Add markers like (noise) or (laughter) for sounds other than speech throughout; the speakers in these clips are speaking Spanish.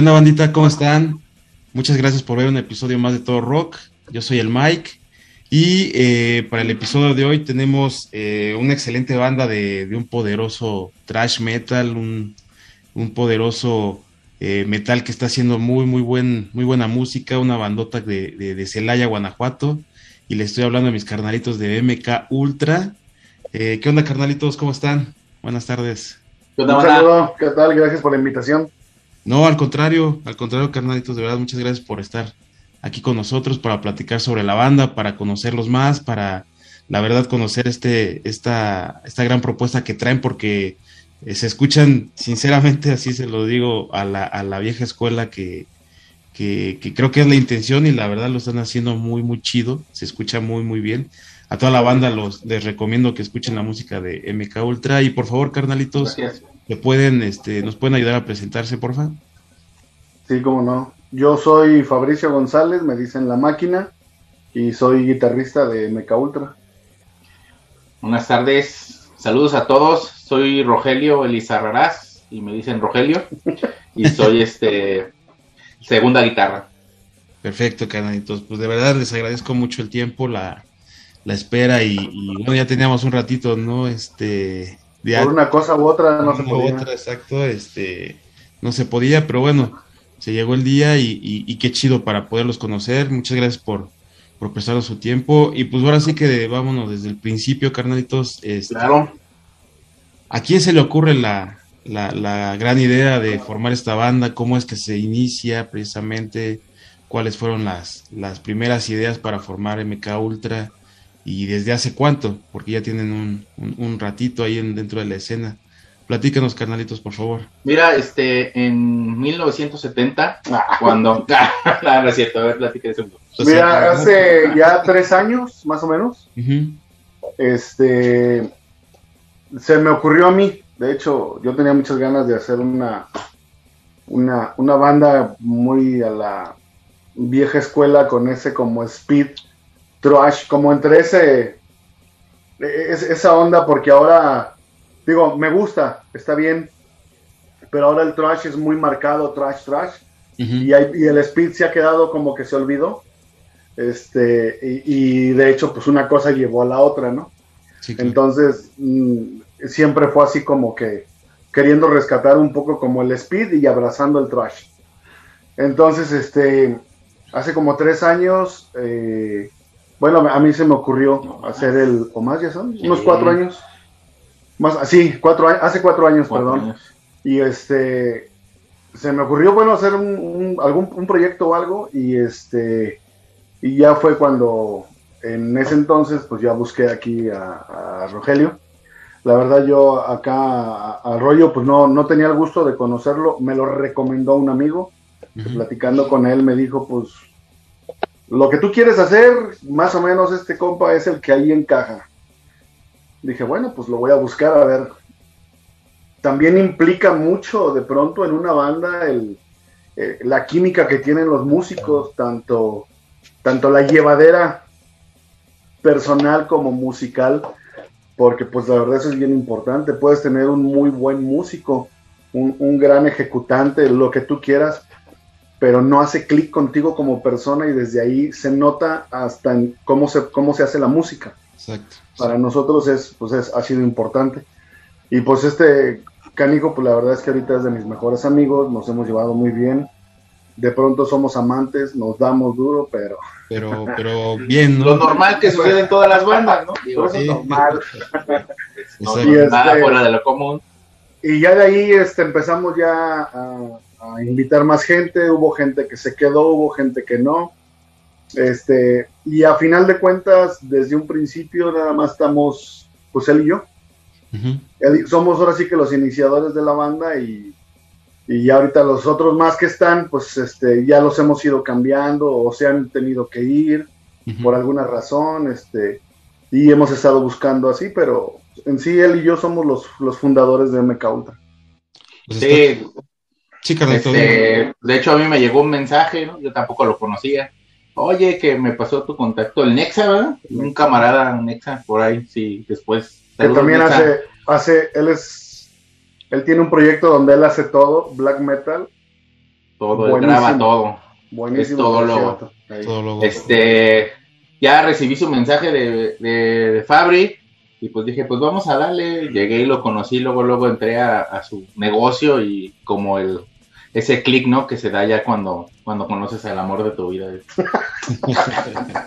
¿Qué onda, bandita? ¿Cómo están? Muchas gracias por ver un episodio más de Todo Rock. Yo soy el Mike. Y eh, para el episodio de hoy tenemos eh, una excelente banda de, un poderoso trash metal, un, poderoso eh, metal que está haciendo muy, muy, buen, muy buena música, una bandota de, de, Celaya, Guanajuato. Y le estoy hablando a mis carnalitos de MK Ultra. ¿Qué onda, carnalitos? ¿Cómo están? Buenas tardes. ¿Qué Un saludo, ¿qué tal? Gracias por la invitación. No, al contrario, al contrario, carnalitos, de verdad, muchas gracias por estar aquí con nosotros para platicar sobre la banda, para conocerlos más, para, la verdad, conocer este, esta, esta gran propuesta que traen, porque eh, se escuchan, sinceramente, (laughs) así se lo digo, a la, a la vieja escuela que, que, que, creo que es la intención y la verdad lo están haciendo muy, muy chido, se escucha muy, muy bien. A toda la banda los, les recomiendo que escuchen la música de MK Ultra y por favor, carnalitos, pueden, este, ¿nos pueden ayudar a presentarse, por favor? Sí, cómo no. Yo soy Fabricio González, me dicen La Máquina, y soy guitarrista de Meca Ultra. Buenas tardes, saludos a todos. Soy Rogelio Elizarrarás, y me dicen Rogelio, y soy (laughs) este segunda guitarra. Perfecto, canaditos. Pues de verdad les agradezco mucho el tiempo, la, la espera, y, y bueno, ya teníamos un ratito, ¿no? Este, por una cosa u otra no se podía. Otra, exacto, este, no se podía, pero bueno, se llegó el día y, qué chido para poderlos conocer. Muchas gracias por, por prestarnos su tiempo. Y pues ahora sí que vámonos desde el principio, carnalitos. Este, claro. ¿A quién se le ocurre la, la, la, gran idea de formar esta banda? ¿Cómo es que se inicia precisamente? ¿Cuáles fueron las, las primeras ideas para formar MK Ultra? Y desde hace cuánto, porque ya tienen un, un, ratito ahí en, dentro de la escena. Platícanos, carnalitos, por favor. Mira, este, en 1970, (laughs) (laughs) ah. cuando... no, es cierto, a ver, platíquense un Mira, hace ya tres años, más o menos, este, se me ocurrió a mí, de hecho, yo tenía muchas ganas de hacer una, una, una banda muy a la vieja escuela con ese como speed trash, como entre ese, esa onda, porque ahora, digo, me gusta, está bien, pero ahora el trash es muy marcado, trash, trash, y, el speed se ha quedado como que se olvidó, este, y, de hecho, pues una cosa llevó a la otra, ¿no? Entonces, mm, siempre fue así como que queriendo rescatar un poco como el speed y abrazando el trash. Entonces, este, hace como tres años, eh, bueno, a mí se me ocurrió hacer el, o más ya son, unos cuatro años. Más, sí, cuatro años, hace cuatro años, perdón. Y este, se me ocurrió, bueno, hacer un, algún un proyecto o algo y este, y ya fue cuando, en ese entonces, pues ya busqué aquí a, Rogelio. La verdad yo acá a, Rollo, pues no, no tenía el gusto de conocerlo, me lo recomendó un amigo, platicando con él me dijo, pues lo que tú quieres hacer, más o menos este compa es el que ahí encaja. Dije, bueno, pues lo voy a buscar a ver. También implica mucho de pronto en una banda el, eh, la química que tienen los músicos, tanto, tanto la llevadera personal como musical, porque pues la verdad eso es bien importante. Puedes tener un muy buen músico, un, un gran ejecutante, lo que tú quieras, pero no hace clic contigo como persona y desde ahí se nota hasta en cómo se, cómo se hace la música. Exacto. Para nosotros es, pues es, ha sido importante. Y pues este Canijo, pues la verdad es que ahorita es de mis mejores amigos, nos hemos llevado muy bien. De pronto somos amantes, nos damos duro, pero... Pero, (laughs) pero bien, ¿no? Lo normal que sucede en todas las bandas, ¿no? Digo, sí. normal. (laughs) no, nada este, fuera de lo común. Y ya de ahí este, empezamos ya a a invitar más gente, hubo gente que se quedó, hubo gente que no. Este, y a final de cuentas, desde un principio nada más estamos, pues él y yo. somos ahora sí que los iniciadores de la banda y, y ahorita los otros más que están, pues este, ya los hemos ido cambiando o se han tenido que ir por alguna razón, este, y hemos estado buscando así, pero en sí él y yo somos los, los fundadores de MK Ultra. Pues sí, este, de hecho, a mí me llegó un mensaje, ¿no? Yo tampoco lo conocía. Oye, que me pasó tu contacto, el Nexa, ¿verdad? Un camarada Nexa por ahí, sí, después. Que también hace, hace, él es, él tiene un proyecto donde él hace todo, black metal, todo, graba todo. Buenísimo. Es todo logo. Este, ya recibí su mensaje de, de, Fabri y pues dije, pues vamos a darle. Llegué y lo conocí, luego, luego entré a su negocio y como el ese clic, ¿no? Que se da ya cuando, cuando conoces al amor de tu vida. (laughs)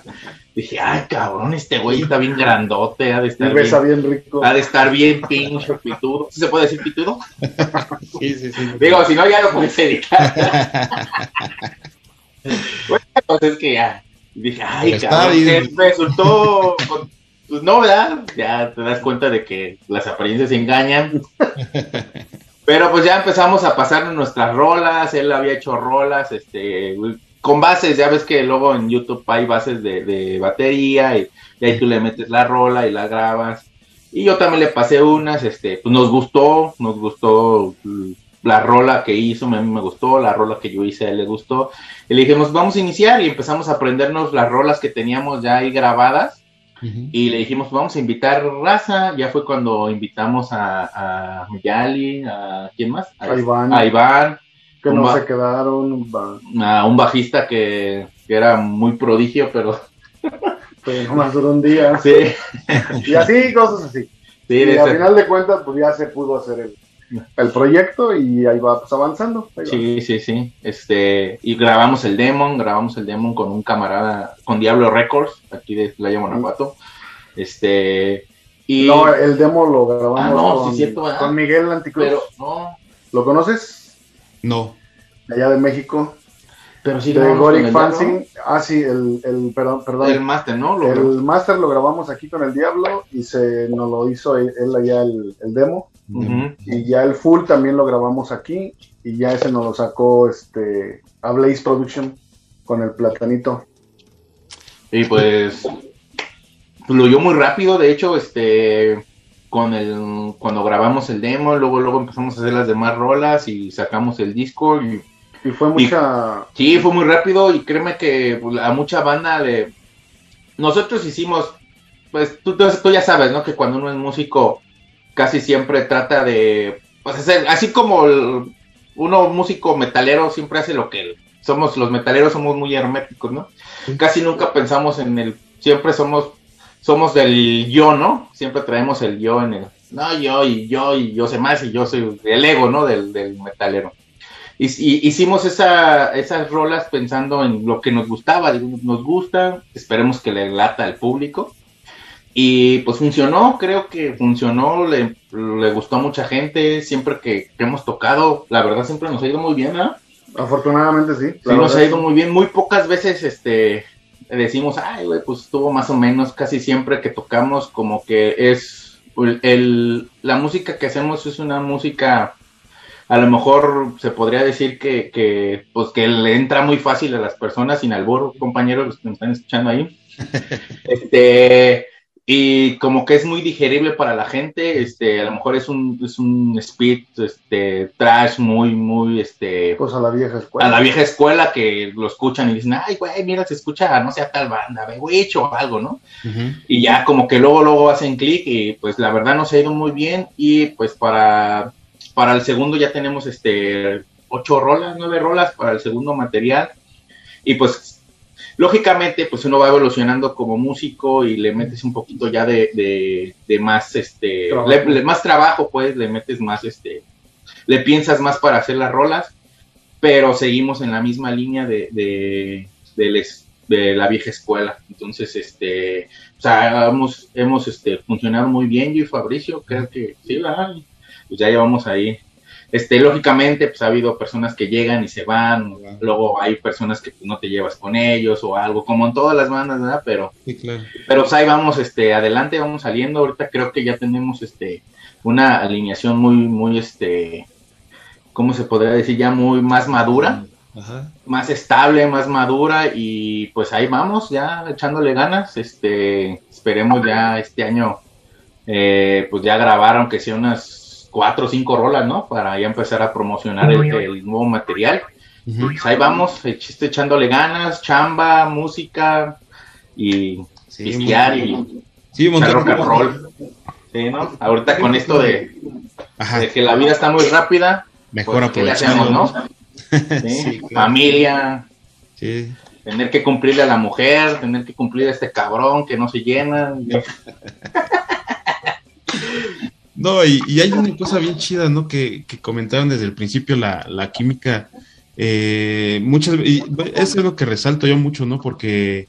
Dije, ay, cabrón, este güey está bien grandote, ha de estar bien, rico. Ha de estar bien pinche pitudo. ¿Sí se puede decir pitudo? (laughs) sí, sí, sí. Digo, si no, ya lo puedes editar. (laughs) bueno, entonces que ya. Dije, ay, cabrón, resultó... Pues no, ¿verdad? Ya te das cuenta de que las apariencias engañan. Pero pues ya empezamos a pasar nuestras rolas, él había hecho rolas, este, con bases, ya ves que luego en YouTube hay bases de, batería y, ahí tú le metes la rola y la grabas. Y yo también le pasé unas, este, pues nos gustó, nos gustó la rola que hizo, a mí me gustó, la rola que yo hice a él le gustó. Y le dijimos, vamos a iniciar y empezamos a aprendernos las rolas que teníamos ya ahí grabadas y le dijimos, vamos a invitar raza. Ya fue cuando invitamos a, a Miyali, a quién más? A, Iván. A Iván. Que no se quedaron. A un bajista que, era muy prodigio, pero. (laughs) Pues nomás duró un día. Sí. (laughs) y así, cosas así. Sí, y al final de cuentas, pues ya se pudo hacer el, el proyecto y ahí va pues, avanzando. sí, sí, sí. Este, y grabamos el Demon, grabamos el Demon con un camarada, con Diablo Records, aquí de Playa Guanajuato. Este, y... No, el demo lo grabamos ah, con, Miguel Anticruz. Pero, no. ¿Lo conoces? No. Allá de México. Pero sí, de Goric Fancy. Ah, sí, el, el, perdón, perdón. El Master, ¿no? el Master lo grabamos aquí con el Diablo y se nos lo hizo él, allá el, demo. Y ya el full también lo grabamos aquí y ya ese nos lo sacó este a Blaze Production con el platanito. Y pues fluyó muy rápido, de hecho, este con el cuando grabamos el demo, luego luego empezamos a hacer las demás rolas y sacamos el disco y y fue mucha... sí, fue muy rápido y créeme que pues, a mucha banda le... Nosotros hicimos, pues tú, tú, ya sabes, ¿no? Que cuando uno es músico casi siempre trata de... Pues hacer, así como uno músico metalero siempre hace lo que somos, los metaleros somos muy herméticos, ¿no? Casi nunca pensamos en el... Siempre somos somos del yo, ¿no? Siempre traemos el yo en el, no, yo y yo y yo sé más y yo soy el ego, ¿no? Del, del metalero y, hicimos esa, esas rolas pensando en lo que nos gustaba, nos gusta, esperemos que le lata al público. Y pues funcionó, creo que funcionó, le, gustó a mucha gente, siempre que, hemos tocado, la verdad siempre nos ha ido muy bien, ¿no? Afortunadamente sí. Sí, nos ha ido muy bien, muy pocas veces este decimos, ay, güey, pues estuvo más o menos, casi siempre que tocamos como que es, el, la música que hacemos es una música a lo mejor se podría decir que, que, pues que le entra muy fácil a las personas sin albur, compañeros, los que me están escuchando ahí. (laughs) este, y como que es muy digerible para la gente, este, a lo mejor es un, es un speed, este, trash muy, muy, este... Pues a la vieja escuela. A la vieja escuela que lo escuchan y dicen, ay, güey, mira, se escucha, no sea tal banda, güey, o algo, ¿no? Y ya como que luego, luego hacen clic y pues la verdad nos ha ido muy bien y pues para para el segundo ya tenemos este ocho rolas, nueve rolas para el segundo material. Y pues, lógicamente, pues uno va evolucionando como músico y le metes un poquito ya de, de, más, este, más trabajo, pues, le metes más, este, le piensas más para hacer las rolas, pero seguimos en la misma línea de, de, de, la vieja escuela. Entonces, este, o sea, hemos, hemos este, funcionado muy bien, yo y Fabricio, creo que sí, pues ya llevamos ahí. Este, lógicamente, pues ha habido personas que llegan y se van, luego hay personas que pues, no te llevas con ellos o algo, como en todas las bandas, ¿verdad? Pero, pero pues ahí vamos, este, adelante, vamos saliendo. Ahorita creo que ya tenemos, este, una alineación muy, muy, este, ¿cómo se podría decir? Ya muy más madura, más estable, más madura y pues ahí vamos, ya echándole ganas. Este, esperemos ya este año, eh, pues ya grabar, aunque sea unas cuatro o cinco rolas, ¿no? Para ya empezar a promocionar el, nuevo material. Pues ahí vamos, chiste echándole ganas, chamba, música y sí, y sí, rock and roll. Sí, ¿no? Ahorita con esto de, de, que la vida está muy rápida, mejor pues, ¿qué hacemos, no? (laughs) familia, tener que cumplirle a la mujer, tener que cumplir a este cabrón que no se llena. (laughs) No, y, hay una cosa bien chida, ¿no? Que, comentaron desde el principio la, la química. Eh, muchas y es algo que resalto yo mucho, ¿no? Porque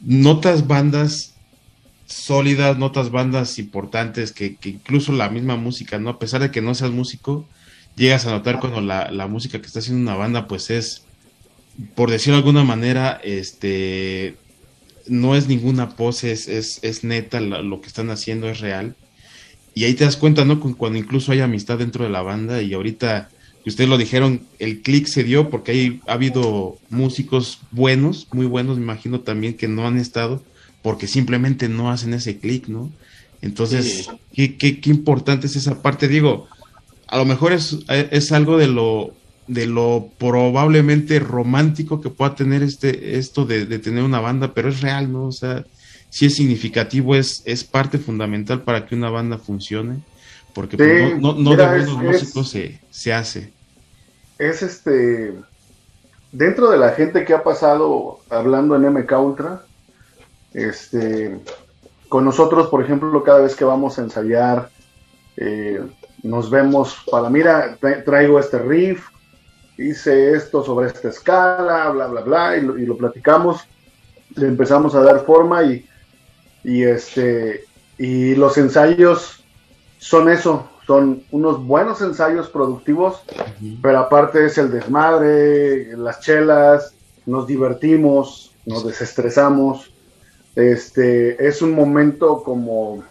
notas bandas sólidas, notas bandas importantes, que, que, incluso la misma música, ¿no? A pesar de que no seas músico, llegas a notar cuando la, la música que está haciendo una banda, pues es, por decirlo de alguna manera, este, no es ninguna pose, es, es, neta, lo que están haciendo es real. Y ahí te das cuenta, ¿no? Cuando incluso hay amistad dentro de la banda y ahorita, ustedes lo dijeron, el click se dio porque hay, ha habido músicos buenos, muy buenos, me imagino también, que no han estado porque simplemente no hacen ese click, ¿no? Entonces, ¿qué, qué, qué, importante es esa parte. Digo, a lo mejor es, es algo de lo, de lo probablemente romántico que pueda tener este, esto de, de tener una banda, pero es real, ¿no? O sea, si es significativo, es, es parte fundamental para que una banda funcione, porque pues, no, no, de buenos músicos se, se hace. Es este, dentro de la gente que ha pasado hablando en MK Ultra, este, con nosotros, por ejemplo, cada vez que vamos a ensayar, eh, nos vemos para, mira, traigo este riff, hice esto sobre esta escala, bla, bla, bla, y lo, y lo platicamos, le empezamos a dar forma y y este y los ensayos son eso, son unos buenos ensayos productivos, pero aparte es el desmadre, las chelas, nos divertimos, nos desestresamos. Este es un momento como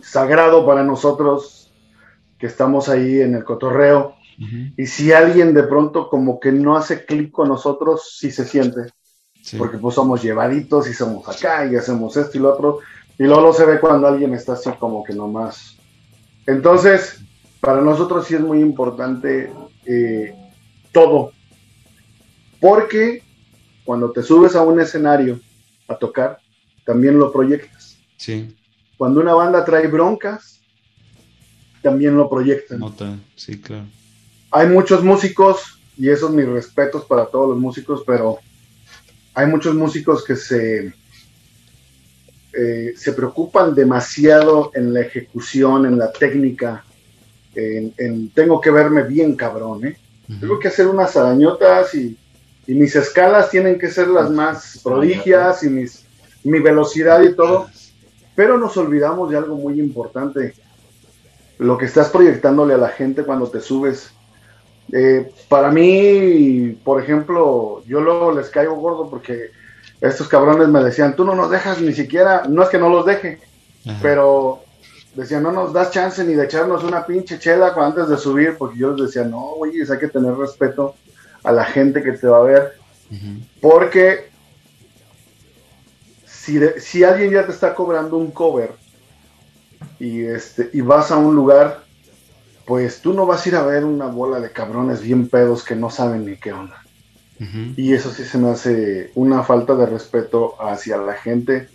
sagrado para nosotros que estamos ahí en el cotorreo. Y si alguien de pronto como que no hace clic con nosotros, sí se siente. Porque pues somos llevaditos y somos acá y hacemos esto y lo otro. Y luego se ve cuando alguien está así como que nomás. Entonces, para nosotros sí es muy importante eh, todo. Porque cuando te subes a un escenario a tocar, también lo proyectas. Sí. Cuando una banda trae broncas, también lo proyectan. Nota, sí, claro. Hay muchos músicos, y esos mis respetos para todos los músicos, pero hay muchos músicos que se, eh, se preocupan demasiado en la ejecución, en la técnica, en, tengo que verme bien cabrón, ¿eh? Tengo que hacer unas arañotas y, mis escalas tienen que ser las más prodigias y mis, mi velocidad y todo. Pero nos olvidamos de algo muy importante. Lo que estás proyectándole a la gente cuando te subes eh, para mí, por ejemplo, yo luego les caigo gordo porque estos cabrones me decían, tú no nos dejas ni siquiera, no es que no los deje, pero decían, no nos das chance ni de echarnos una pinche chela antes de subir, porque yo les decía, no, güey, hay que tener respeto a la gente que te va a ver, porque si, si alguien ya te está cobrando un cover y, este, y vas a un lugar pues tú no vas a ir a ver una bola de cabrones bien pedos que no saben ni qué onda. Y eso sí se me hace una falta de respeto hacia la gente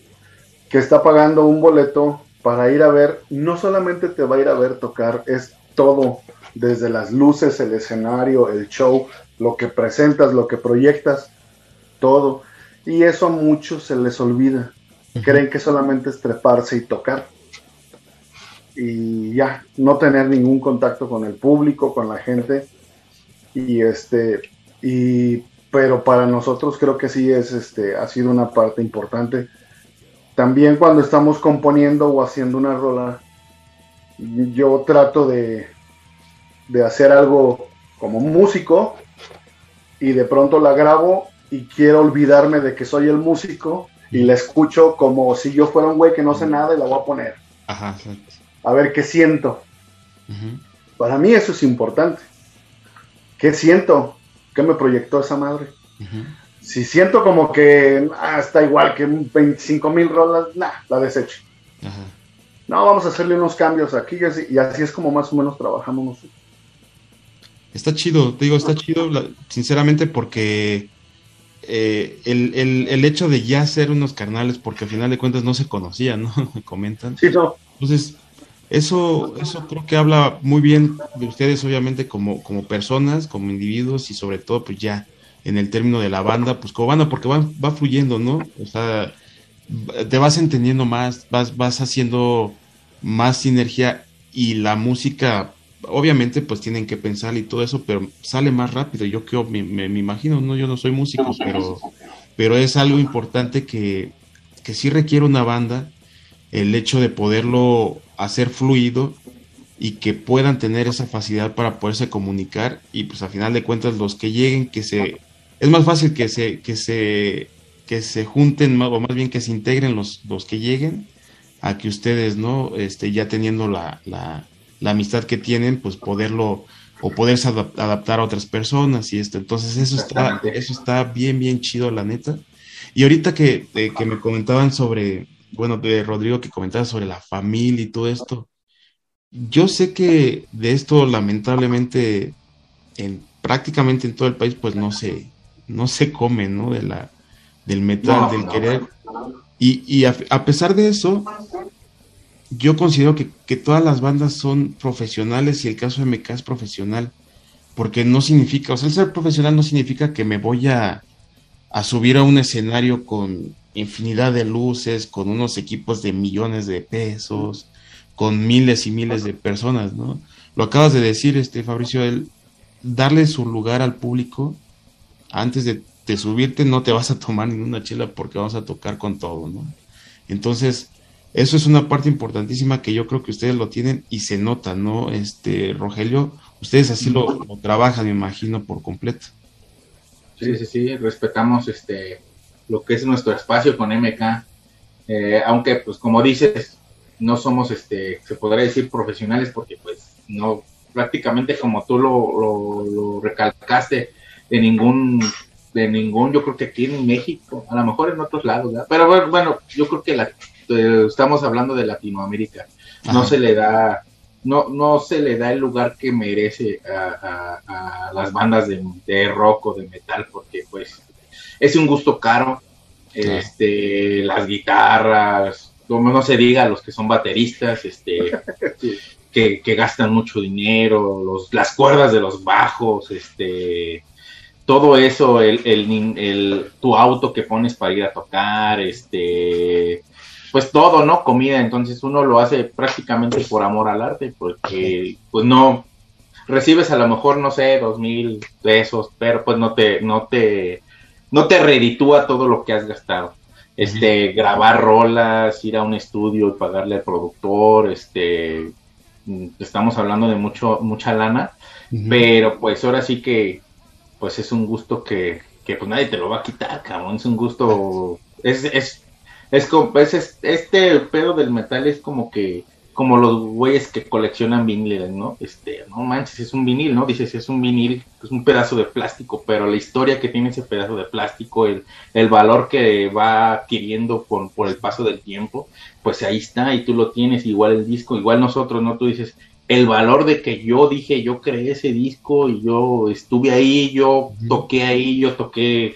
que está pagando un boleto para ir a ver, no solamente te va a ir a ver tocar, es todo, desde las luces, el escenario, el show, lo que presentas, lo que proyectas, todo. Y eso a muchos se les olvida. Creen que solamente es treparse y tocar y ya, no tener ningún contacto con el público, con la gente. Y este, y, pero para nosotros creo que sí es, este, ha sido una parte importante. También cuando estamos componiendo o haciendo una rola, yo trato de, de hacer algo como músico y de pronto la grabo y quiero olvidarme de que soy el músico y la escucho como si yo fuera un güey que no sé nada y la voy a poner. Ajá, a ver qué siento. Para mí eso es importante. ¿Qué siento? ¿Qué me proyectó esa madre? Si siento como que ah, está igual que 25 mil rolas, nah, la desecho. No, vamos a hacerle unos cambios aquí y así, es como más o menos trabajamos nosotros. Está chido, te digo, está chido, sinceramente, porque eh, el, el, hecho de ya ser unos carnales, porque al final de cuentas no se conocían, ¿no? (laughs) Me comentan. Sí, no. Entonces, Eso, eso creo que habla muy bien de ustedes, obviamente, como, como personas, como individuos y sobre todo, pues ya en el término de la banda, pues como banda, porque va, va fluyendo, ¿no? O sea, te vas entendiendo más, vas, vas haciendo más sinergia y la música, obviamente, pues tienen que pensar y todo eso, pero sale más rápido. Yo creo, me, me, imagino, no, yo no soy músico, pero, pero es algo importante que, que sí requiere una banda, el hecho de poderlo hacer fluido y que puedan tener esa facilidad para poderse comunicar y pues al final de cuentas los que lleguen que se es más fácil que se que se que se junten o más bien que se integren los, los que lleguen a que ustedes no este ya teniendo la, la, la amistad que tienen pues poderlo o poderse adaptar a otras personas y esto. Entonces eso está eso está bien bien chido la neta. Y ahorita que, eh, que me comentaban sobre bueno, de Rodrigo que comentaba sobre la familia y todo esto. Yo sé que de esto lamentablemente en prácticamente en todo el país pues no se no se come, ¿no? De la del metal, del querer. Y, y a, pesar de eso, yo considero que, que, todas las bandas son profesionales y el caso de MK es profesional, porque no significa, o sea, el ser profesional no significa que me voy a, a subir a un escenario con infinidad de luces, con unos equipos de millones de pesos, con miles y miles de personas, ¿no? Lo acabas de decir, este Fabricio, el darle su lugar al público antes de, subirte no te vas a tomar ninguna chela porque vamos a tocar con todo, ¿no? Entonces, eso es una parte importantísima que yo creo que ustedes lo tienen y se nota, ¿no? Este, Rogelio, ustedes así lo trabajan, me imagino, por completo. Sí, sí, sí, respetamos este lo que es nuestro espacio con MK. Eh, aunque, pues, como dices, no somos, este, se podría decir profesionales porque, pues, no, prácticamente como tú lo, recalcaste, de ningún, de ningún, yo creo que aquí en México, a lo mejor en otros lados, pero bueno, yo creo que la, eh, estamos hablando de Latinoamérica, no se le da, no, no se le da el lugar que merece a, las bandas de, de, rock o de metal, porque pues es un gusto caro. Este, las guitarras, como no se diga, los que son bateristas, este, (laughs) que, gastan mucho dinero, los, las cuerdas de los bajos, este, todo eso, el, el, tu auto que pones para ir a tocar, este, pues todo, ¿no? Comida, entonces uno lo hace prácticamente por amor al arte, porque pues no, recibes a lo mejor, no sé, dos mil pesos, pero pues no te, no te, no te reditúa todo lo que has gastado. Este, grabar rolas, ir a un estudio y pagarle al productor, este, mm, estamos hablando de mucho, mucha lana, pero pues ahora sí que, pues es un gusto que, que pues nadie te lo va a quitar, cabrón, es un gusto, es, es, es como, es, este pedo del metal es como que como los güeyes que coleccionan viniles, ¿no? Este, no manches, es un vinil, ¿no? Dices, es un vinil, es un pedazo de plástico, pero la historia que tiene ese pedazo de plástico, el, el valor que va adquiriendo por, por el paso del tiempo, pues ahí está y tú lo tienes, igual el disco, igual nosotros, ¿no? Tú dices, el valor de que yo dije, yo creé ese disco y yo estuve ahí, yo toqué ahí, yo toqué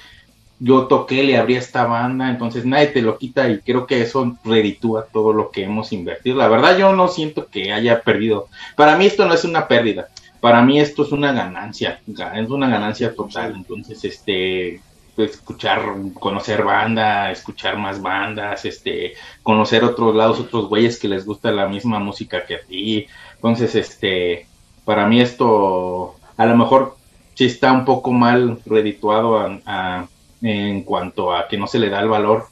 yo toqué, le abrí esta banda, entonces nadie te lo quita y creo que eso reditúa todo lo que hemos invertido. La verdad yo no siento que haya perdido. Para mí esto no es una pérdida, para mí esto es una ganancia, es una ganancia total. Entonces, este, escuchar, conocer banda, escuchar más bandas, este, conocer otros lados, otros güeyes que les gusta la misma música que a ti. Entonces, este, para mí esto, a lo mejor sí está un poco mal redituado a en cuanto a que no se le da el valor.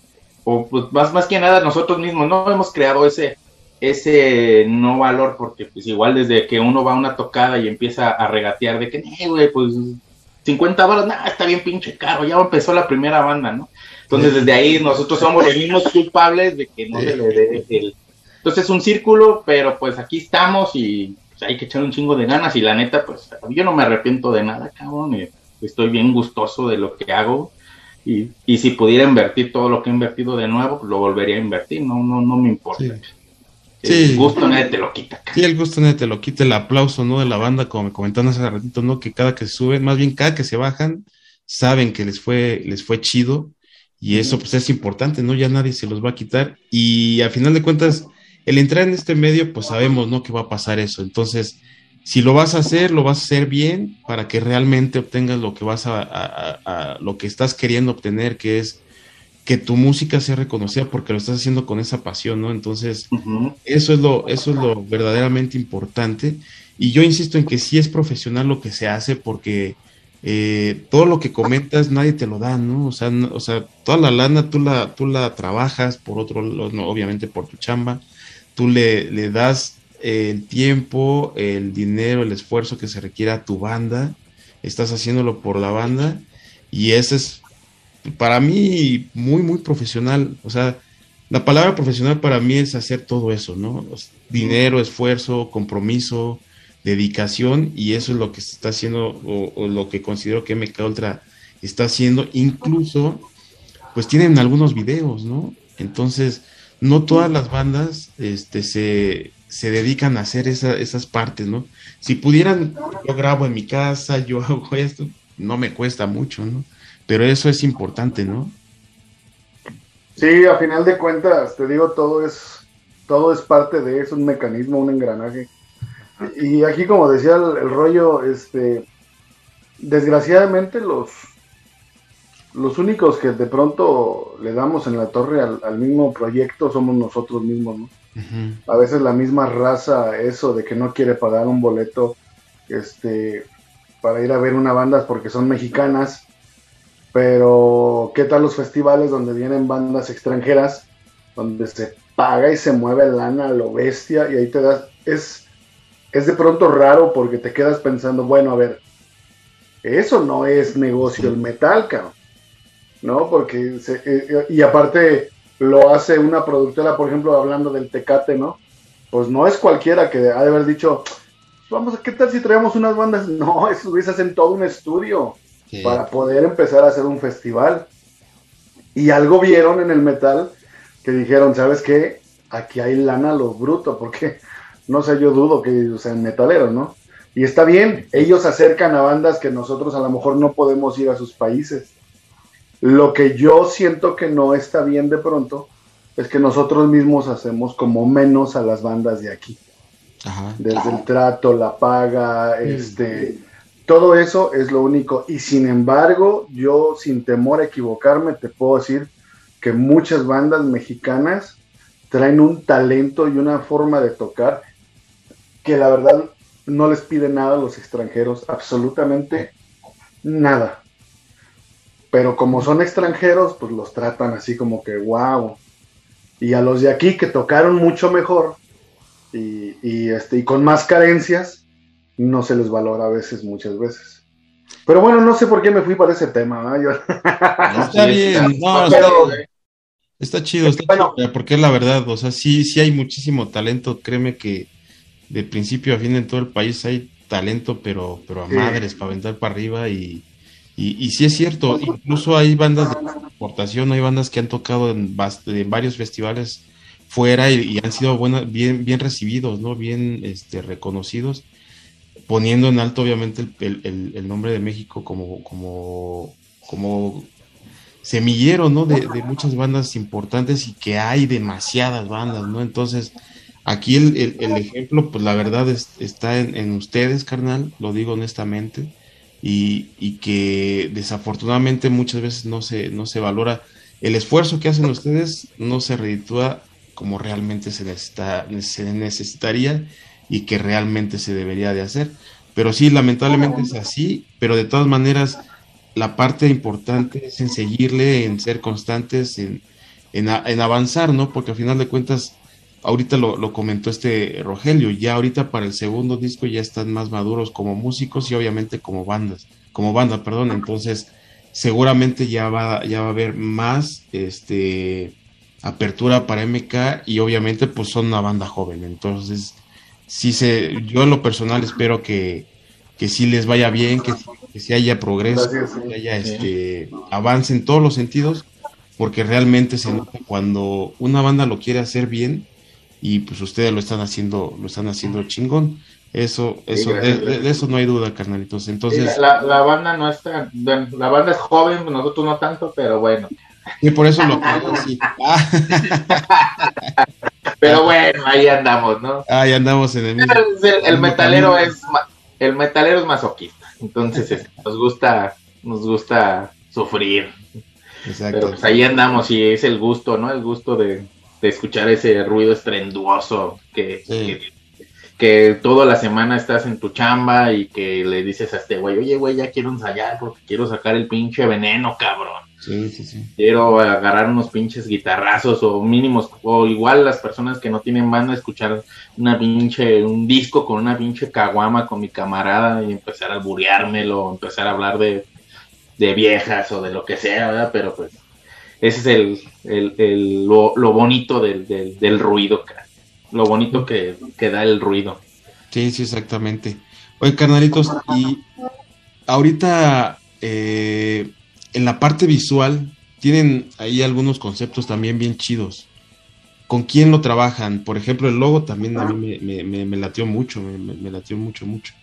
O pues más, más que nada nosotros mismos no hemos creado ese, ese no valor porque pues igual desde que uno va a una tocada y empieza a regatear de que, eh, güey, pues 50 balas, nada, está bien pinche caro, ya empezó la primera banda, ¿no? Entonces desde ahí nosotros somos los mismos culpables de que no se le dé el... Entonces es un círculo, pero pues aquí estamos y pues, hay que echar un chingo de ganas y la neta, pues yo no me arrepiento de nada, cabrón, estoy bien gustoso de lo que hago y, y, si pudiera invertir todo lo que he invertido de nuevo, lo volvería a invertir, no, no, no me importa. El gusto nadie te lo quita. Sí, el gusto nadie te lo quita, el aplauso, ¿no? De la banda, como me comentaron hace ratito, ¿no? Que cada que suben, más bien cada que se bajan, saben que les fue, les fue chido y eso pues es importante, ¿no? Ya nadie se los va a quitar y al final de cuentas, el entrar en este medio, pues sabemos, ¿no? Que va a pasar eso. Entonces, si lo vas a hacer, lo vas a hacer bien para que realmente obtengas lo que vas a, lo que estás queriendo obtener, que es que tu música sea reconocida porque lo estás haciendo con esa pasión, ¿no? Entonces, eso es lo, eso es lo verdaderamente importante. Y yo insisto en que sí es profesional lo que se hace porque eh, todo lo que comentas nadie te lo da, ¿no? O sea, o sea, toda la lana tú la, tú la trabajas por otro, no, obviamente por tu chamba, tú le, le das el tiempo, el dinero, el esfuerzo que se requiere a tu banda, estás haciéndolo por la banda y ese es para mí muy, muy profesional. O sea, la palabra profesional para mí es hacer todo eso, ¿no? Dinero, esfuerzo, compromiso, dedicación y eso es lo que se está haciendo o, lo que considero que MK Ultra está haciendo. Incluso, pues tienen algunos videos, ¿no? Entonces, no todas las bandas este, se, se dedican a hacer esas partes, ¿no? Si pudieran, yo grabo en mi casa, yo (laughs) hago esto, no me cuesta mucho, ¿no? Pero eso es importante, ¿no? Sí, a final de cuentas, te digo, todo es, todo es parte de eso, un mecanismo, un engranaje. Y aquí, como decía el, rollo, este, desgraciadamente los, los únicos que de pronto le damos en la torre al mismo proyecto somos nosotros mismos, ¿no? A veces la misma raza, eso de que no quiere pagar un boleto este, para ir a ver una banda porque son mexicanas, pero ¿qué tal los festivales donde vienen bandas extranjeras, donde se paga y se mueve lana lo bestia y ahí te das, es, es de pronto raro porque te quedas pensando, bueno, a ver, eso no es negocio el metal, cabrón. ¿No? Porque, se, eh, y aparte, lo hace una productora, por ejemplo, hablando del Tecate, ¿no? Pues no es cualquiera que ha de haber dicho, vamos, ¿qué tal si traemos unas bandas? (laughs) No, esos güeyes hacen todo un estudio para poder empezar a hacer un festival. Y algo vieron en el metal que dijeron, ¿sabes qué? Aquí hay lana lo bruto, porque (laughs) no sé, yo dudo que sean metaleros, ¿no? Y está bien, ellos acercan a bandas que nosotros a lo mejor no podemos ir a sus países. Lo que yo siento que no está bien de pronto es que nosotros mismos hacemos como menos a las bandas de aquí. Desde el trato, la paga, este, todo eso es lo único. Y sin embargo, yo sin temor a equivocarme, te puedo decir que muchas bandas mexicanas traen un talento y una forma de tocar que la verdad no les pide nada a los extranjeros, absolutamente nada pero como son extranjeros, pues los tratan así como que wow. Y a los de aquí que tocaron mucho mejor y, este, y con más carencias, no se les valora a veces, muchas veces. Pero bueno, no sé por qué me fui para ese tema. (laughs) está bien, no, está, chido, está chido, porque es la verdad, o sea, sí, sí hay muchísimo talento, créeme que de principio a fin en todo el país hay talento, pero, pero a madres para aventar para arriba y, y, y sí es cierto, incluso hay bandas de exportación, hay bandas que han tocado en, varios festivales fuera y, han sido buenas, bien, bien recibidos, ¿no? Bien este, reconocidos, poniendo en alto obviamente el, nombre de México como, como, como semillero, ¿no? De, muchas bandas importantes y que hay demasiadas bandas, ¿no? Entonces, aquí el, ejemplo, pues la verdad está en, en, ustedes, carnal, lo digo honestamente y, que desafortunadamente muchas veces no se, no se valora. El esfuerzo que hacen ustedes no se reditúa como realmente se, necesita, se necesitaría y que realmente se debería de hacer. Pero sí, lamentablemente es así, pero de todas maneras la parte importante es en seguirle, en ser constantes, en, en, en avanzar, ¿no? Porque al final de cuentas ahorita lo, comentó este Rogelio, ya ahorita para el segundo disco ya están más maduros como músicos y obviamente como bandas, como banda, perdón, entonces seguramente ya va, ya va a haber más este apertura para MK y obviamente pues son una banda joven, entonces sí se, yo en lo personal espero que, que sí les vaya bien, que, que sí haya progreso, que haya este avance en todos los sentidos, porque realmente se nota cuando una banda lo quiere hacer bien, y pues ustedes lo están haciendo, lo están haciendo chingón. Eso, eso, de, eso no hay duda, carnalitos. Entonces, la, la, banda no está, la banda es joven, nosotros no tanto, pero bueno. Y por eso lo pongo así. (laughs) Pero bueno, ahí andamos, ¿no? Ahí andamos en el mismo. El, metalero es el metalero es masoquista, entonces nos gusta nos gusta sufrir. Exacto. Pero pues ahí andamos y es el gusto, ¿no? El gusto de, escuchar ese ruido estrenduoso que, que, toda la semana estás en tu chamba y que le dices a este güey, oye, güey, ya quiero ensayar porque quiero sacar el pinche veneno, cabrón. Sí, sí, sí. Quiero agarrar unos pinches guitarrazos o mínimos, o igual las personas que no tienen banda, escuchar una pinche, un disco con una pinche caguama con mi camarada y empezar a bureármelo, empezar a hablar de, viejas o de lo que sea, ¿verdad? Pero pues ese es el, el, el lo, bonito del, del, ruido, lo bonito que, que da el ruido. Sí, sí, exactamente. Oye, carnalitos, y ahorita eh, en la parte visual tienen ahí algunos conceptos también bien chidos. ¿Con quién lo trabajan? Por ejemplo, el logo también a mí me, me, latió mucho, me, latió mucho, mucho.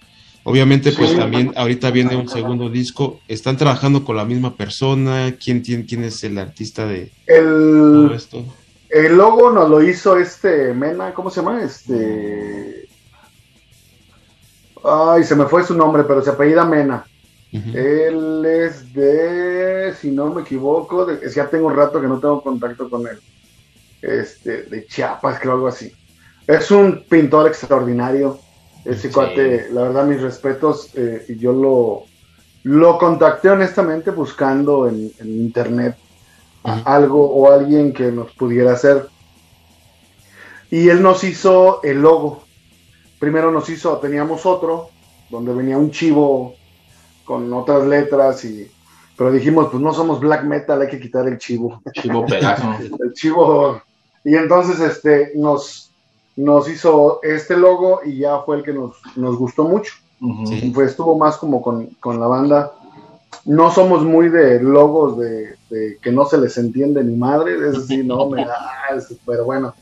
Obviamente, pues también ahorita viene un segundo disco. ¿Están trabajando con la misma persona? ¿Quién, tiene, quién es el artista de el, todo esto? El logo nos lo hizo este Mena, ¿cómo se llama? Este. Ay, se me fue su nombre, pero se apellida Mena. Él es de, si no me equivoco, de, ya tengo un rato que no tengo contacto con él. Este, de Chiapas, creo algo así. Es un pintor extraordinario. Ese cuate, la verdad, mis respetos. Eh, y yo lo, lo contacté honestamente buscando en, internet algo o alguien que nos pudiera hacer. Y él nos hizo el logo. Primero nos hizo, teníamos otro, donde venía un chivo con otras letras y pero dijimos, pues no somos black metal, hay que quitar el chivo. Chivo pedazo. (laughs) el chivo. Y entonces este nos, nos hizo este logo y ya fue el que nos, nos gustó mucho. Pues estuvo más como con, la banda. No somos muy de logos de, que no se les entiende ni madre, es decir, no me da, (laughs) pero bueno.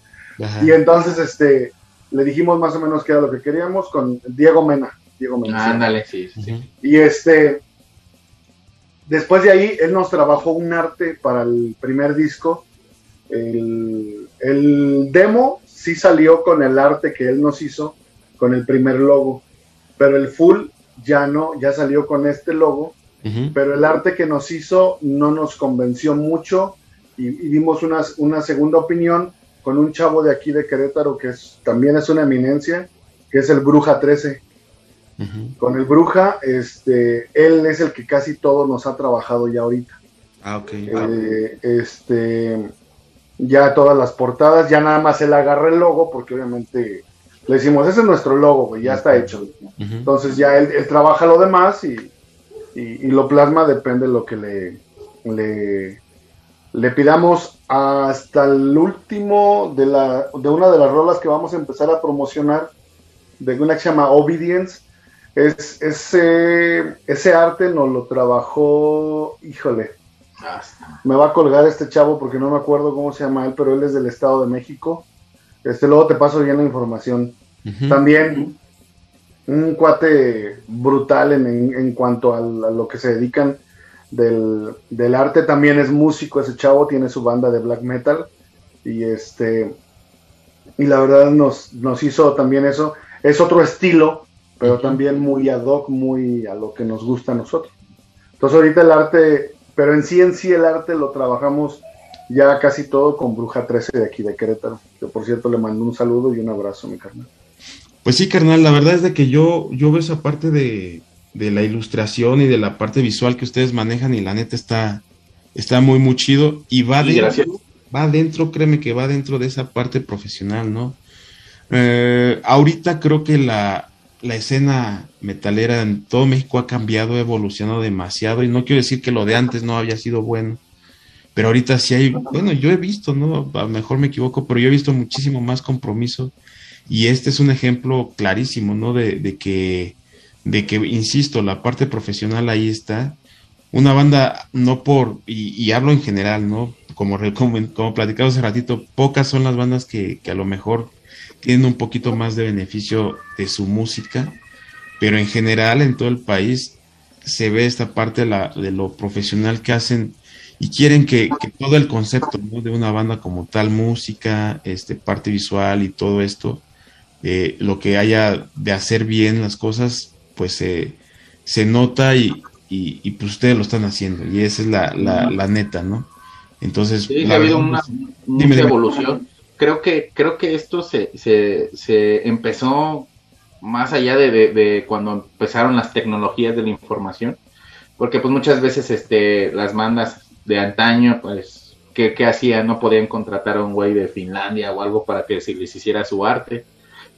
Y entonces este le dijimos más o menos que era lo que queríamos con Diego Mena. Diego Ándale, sí, sí. Y este, después de ahí, él nos trabajó un arte para el primer disco. El, demo sí salió con el arte que él nos hizo, con el primer logo, pero el full ya no, ya salió con este logo, pero el arte que nos hizo no nos convenció mucho y, dimos una, una, segunda opinión con un chavo de aquí de Querétaro que es, también es una eminencia, que es el Bruja 13. Con el Bruja, este, él es el que casi todo nos ha trabajado ya ahorita. Ah, ok. Eh, este, ya todas las portadas, ya nada más él agarra el logo, porque obviamente le decimos, ese es nuestro logo, ya está hecho. Entonces ya él, trabaja lo demás y, lo plasma, depende de lo que le, le, le pidamos hasta el último de, la, de una de las rolas que vamos a empezar a promocionar, de una que se llama Obedience es, ese, ese arte nos lo trabajó, híjole, me va a colgar este chavo porque no me acuerdo cómo se llama él, pero él es del Estado de México. Este, luego te paso bien la información. También un cuate brutal en, cuanto a, lo que se dedican del, del, arte. También es músico ese chavo, tiene su banda de black metal. Y este y la verdad nos, nos hizo también eso. Es otro estilo, pero también muy ad hoc, muy a lo que nos gusta a nosotros. Entonces ahorita el arte, pero en sí en sí el arte lo trabajamos ya casi todo con Bruja 13 de aquí de Querétaro, que por cierto le mando un saludo y un abrazo, mi carnal. Pues sí, carnal, la verdad es de que yo, yo veo esa parte de, de la ilustración y de la parte visual que ustedes manejan y la neta está, está muy, muy chido y va dentro, va dentro, créeme que va dentro de esa parte profesional, ¿no? Eh, ahorita creo que la, la escena metalera en todo México ha cambiado, ha evolucionado demasiado y no quiero decir que lo de antes no había sido bueno, pero ahorita sí hay, bueno, yo he visto, ¿no? A lo mejor me equivoco, pero yo he visto muchísimo más compromiso y este es un ejemplo clarísimo, ¿no? De, que, de que, insisto, la parte profesional ahí está. Una banda, no por, y, hablo en general, ¿no? Como, como, como platicamos hace ratito, pocas son las bandas que, que a lo mejor tienen un poquito más de beneficio de su música, pero en general en todo el país se ve esta parte de, la, de lo profesional que hacen y quieren que, todo el concepto de una banda como tal, música, este, parte visual y todo esto, eh, lo que haya de hacer bien las cosas, pues se nota y, y, pues ustedes lo están haciendo y esa es la, la, neta, ¿no? Entonces, sí, ha habido una, evolución. Creo que, creo que esto se, se, se empezó más allá de, de, cuando empezaron las tecnologías de la información, porque pues muchas veces este, las bandas de antaño, pues, ¿qué, ¿qué, hacían? No podían contratar a un güey de Finlandia o algo para que se les hiciera su arte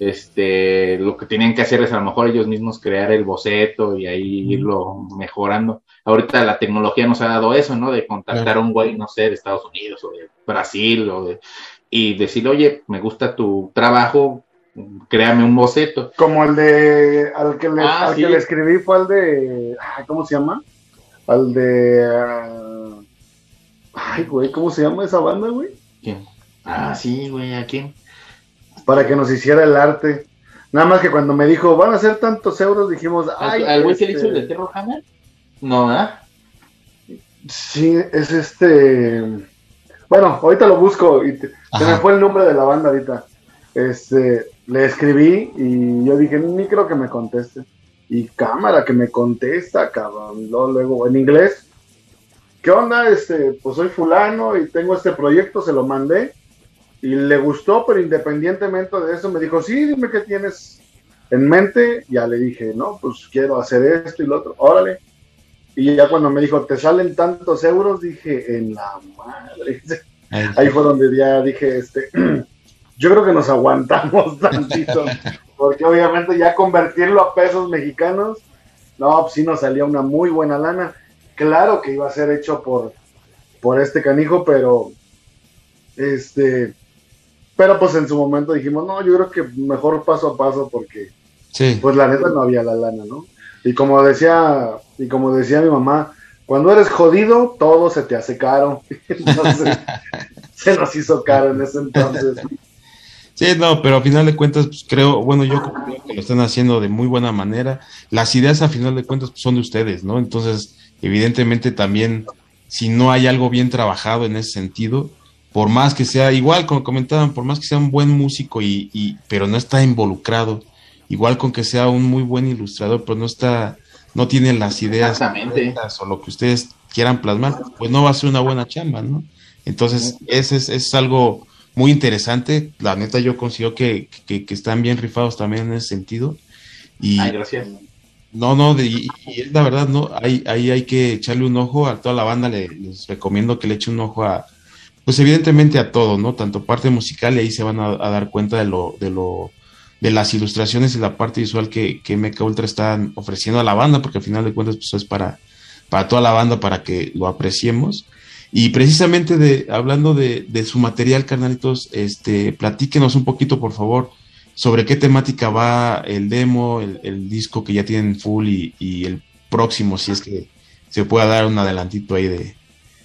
este, lo que tenían que hacer es a lo mejor ellos mismos crear el boceto y ahí irlo mejorando. Ahorita la tecnología nos ha dado eso, ¿no? De contactar a un güey, no sé, de Estados Unidos o de Brasil o de, y decirle, oye, me gusta tu trabajo, créame un boceto. Como el de, al que le, ah, que le escribí fue al de, ¿cómo se llama? Al de, ah, ay, güey, ¿cómo se llama esa banda, güey? ¿Quién? Ah, sí, güey, ¿a quién? para que nos hiciera el arte. Nada más que cuando me dijo, van a ser tantos euros, dijimos, ay. ¿Al güey se le hizo el de este". Terror Hammer? No, ¿verdad? Sí, es este. Bueno, ahorita lo busco y se me fue el nombre de la banda ahorita. Este, le escribí y yo dije, ni creo que me conteste. Y cámara que me contesta, cabrón. Luego, en inglés, ¿qué onda? Este, pues soy fulano y tengo este proyecto, se lo mandé y le gustó, pero independientemente de eso me dijo, sí, dime qué tienes en mente. Ya le dije, no, pues quiero hacer esto y lo otro, órale. Y ya cuando me dijo, te salen tantos euros, dije, en la madre. Ahí fue donde ya dije, este, (clears throat) yo creo que nos aguantamos (laughs) tantito, porque obviamente ya convertirlo a pesos mexicanos, no, pues sí nos salía una muy buena lana. Claro que iba a ser hecho por, por este canijo, pero este, pero pues en su momento dijimos, no, yo creo que mejor paso a paso porque pues la neta no había la lana, ¿no? Y como decía, y como decía mi mamá, cuando eres jodido, todo se te hace caro. (laughs) Entonces, (laughs) se nos hizo caro en ese entonces. Sí, no, pero a final de cuentas, pues, creo, bueno, yo creo que lo están haciendo de muy buena manera. Las ideas a final de cuentas pues, son de ustedes, ¿no? Entonces, evidentemente también, si no hay algo bien trabajado en ese sentido, por más que sea, igual como comentaban, por más que sea un buen músico y, y, pero no está involucrado, igual con que sea un muy buen ilustrador, pero no está, no tiene las ideas o lo que ustedes quieran plasmar, pues no va a ser una buena chamba, ¿no? Entonces, ese es, es algo muy interesante. La neta, yo considero que, que, están bien rifados también en ese sentido. Y, Ay, gracias. No, no, y, la verdad, no, ahí, ahí hay que echarle un ojo a toda la banda, les recomiendo que le eche un ojo a, pues evidentemente a todo, ¿no? Tanto parte musical y ahí se van a, dar cuenta de lo, de lo, de las ilustraciones y la parte visual que, que Ultra están ofreciendo a la banda, porque al final de cuentas pues es para, para toda la banda para que lo apreciemos. Y precisamente de, hablando de, de su material, carnalitos, este, platíquenos un poquito, por favor, sobre qué temática va el demo, el, el disco que ya tienen full y, y, el próximo, si es que se pueda dar un adelantito ahí de...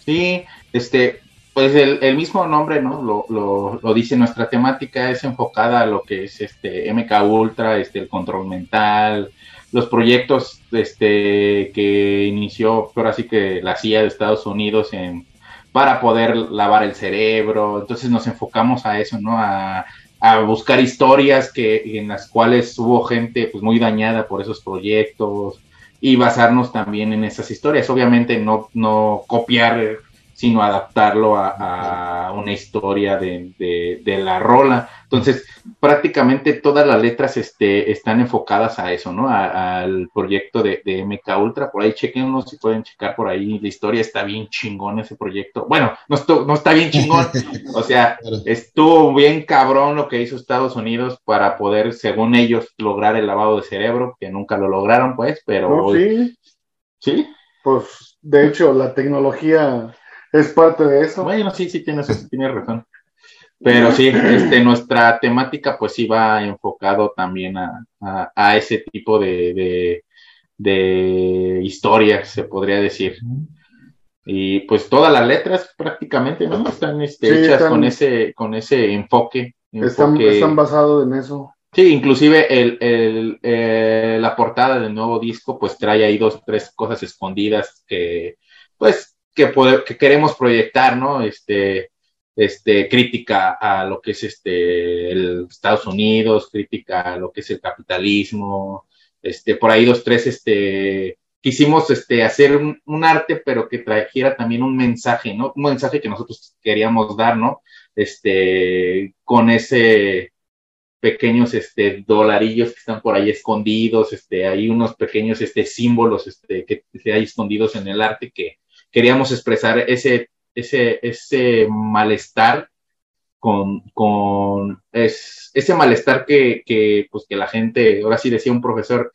Sí, este, pues el, mismo nombre, ¿no? Lo, lo, dice, nuestra temática es enfocada a lo que es este MK Ultra, este, el control mental, los proyectos este, que inició, ahora sí que la CIA de Estados Unidos en, para poder lavar el cerebro. Entonces nos enfocamos a eso, ¿no? A, a buscar historias que, en las cuales hubo gente pues muy dañada por esos proyectos y basarnos también en esas historias. Obviamente no, no copiar sino adaptarlo a, una historia de, de, la rola. Entonces, prácticamente todas las letras este, están enfocadas a eso, ¿no? al proyecto de, de, MK Ultra. Por ahí chequenlo si pueden checar por ahí. La historia está bien chingón ese proyecto. Bueno, no, no está bien chingón. (laughs) o sea, estuvo bien cabrón lo que hizo Estados Unidos para poder, según ellos, lograr el lavado de cerebro, que nunca lo lograron, pues, pero... sí. ¿Sí? Pues, de hecho, la tecnología es parte de eso. Bueno, sí, sí, tienes, tienes razón. Pero sí, este, nuestra temática pues va enfocado también a, a, ese tipo de, de, historias, se podría decir. Y pues todas las letras prácticamente, ¿no? Están este, hechas con ese, con ese enfoque. Están, están basados en eso. Sí, inclusive el, el, eh, la portada del nuevo disco pues trae ahí dos, tres cosas escondidas que pues que, que queremos proyectar, ¿no? Este, este, crítica a lo que es este, el Estados Unidos, crítica a lo que es el capitalismo, este, por ahí dos, tres, este, quisimos este, hacer un, arte, pero que trajera también un mensaje, ¿no? Un mensaje que nosotros queríamos dar, ¿no? Este, con ese pequeños, este, dolarillos que están por ahí escondidos, este, hay unos pequeños, este, símbolos, este, que, que hay escondidos en el arte que queríamos expresar ese ese, ese malestar con, con es, ese malestar que, que, pues que la gente, ahora sí decía un profesor,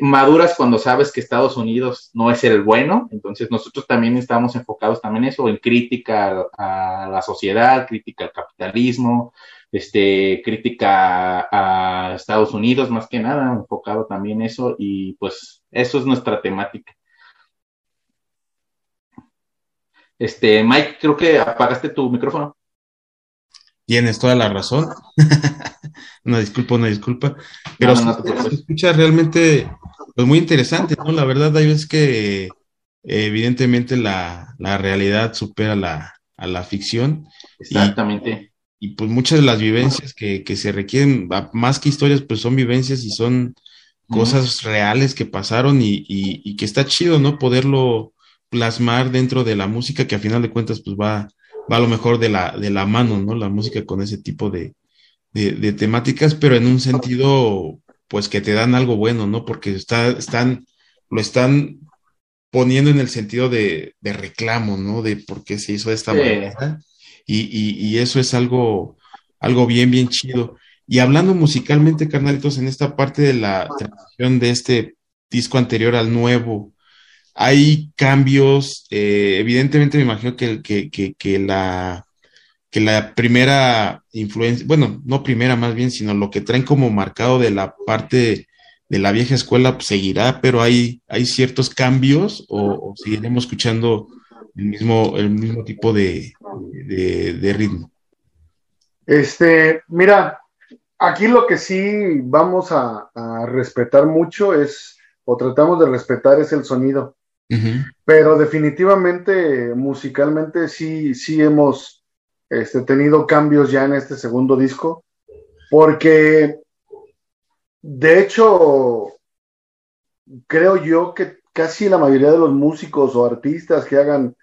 maduras cuando sabes que Estados Unidos no es el bueno, entonces nosotros también estamos enfocados también en eso, en crítica a, la sociedad, crítica al capitalismo, este, crítica a Estados Unidos, más que nada, enfocado también eso, y pues eso es nuestra temática. Este, Mike, creo que apagaste tu micrófono. Tienes toda la razón. (laughs) una disculpa, una disculpa. Pero se escucha realmente pues, muy interesante, ¿no? La verdad, hay veces que evidentemente la, realidad supera la, a la ficción. Exactamente. Y, pues muchas de las vivencias que, se requieren, más que historias, pues son vivencias y son cosas reales que pasaron y, y, que está chido, ¿no? Poderlo plasmar dentro de la música que a final de cuentas pues va, va a lo mejor de la, de la mano, ¿no? La música con ese tipo de, de, temáticas, pero en un sentido pues que te dan algo bueno, ¿no? Porque está, están, lo están poniendo en el sentido de, de reclamo, ¿no? De por qué se hizo de esta manera. Y, y, y, eso es algo, algo bien, bien chido. Y hablando musicalmente, carnalitos, en esta parte de la transición de este disco anterior al nuevo, hay cambios, eh, evidentemente me imagino que, que, que, la, que la primera influencia, bueno, no primera más bien, sino lo que traen como marcado de la parte de la vieja escuela pues, seguirá, pero hay, hay ciertos cambios o, seguiremos escuchando el mismo, el mismo tipo de, de, ritmo. Este, mira, aquí lo que sí vamos a, a respetar mucho es, o tratamos de respetar, es el sonido. Pero definitivamente, musicalmente, sí, sí hemos este, tenido cambios ya en este segundo disco, porque de hecho, creo yo que casi la mayoría de los músicos o artistas que hagan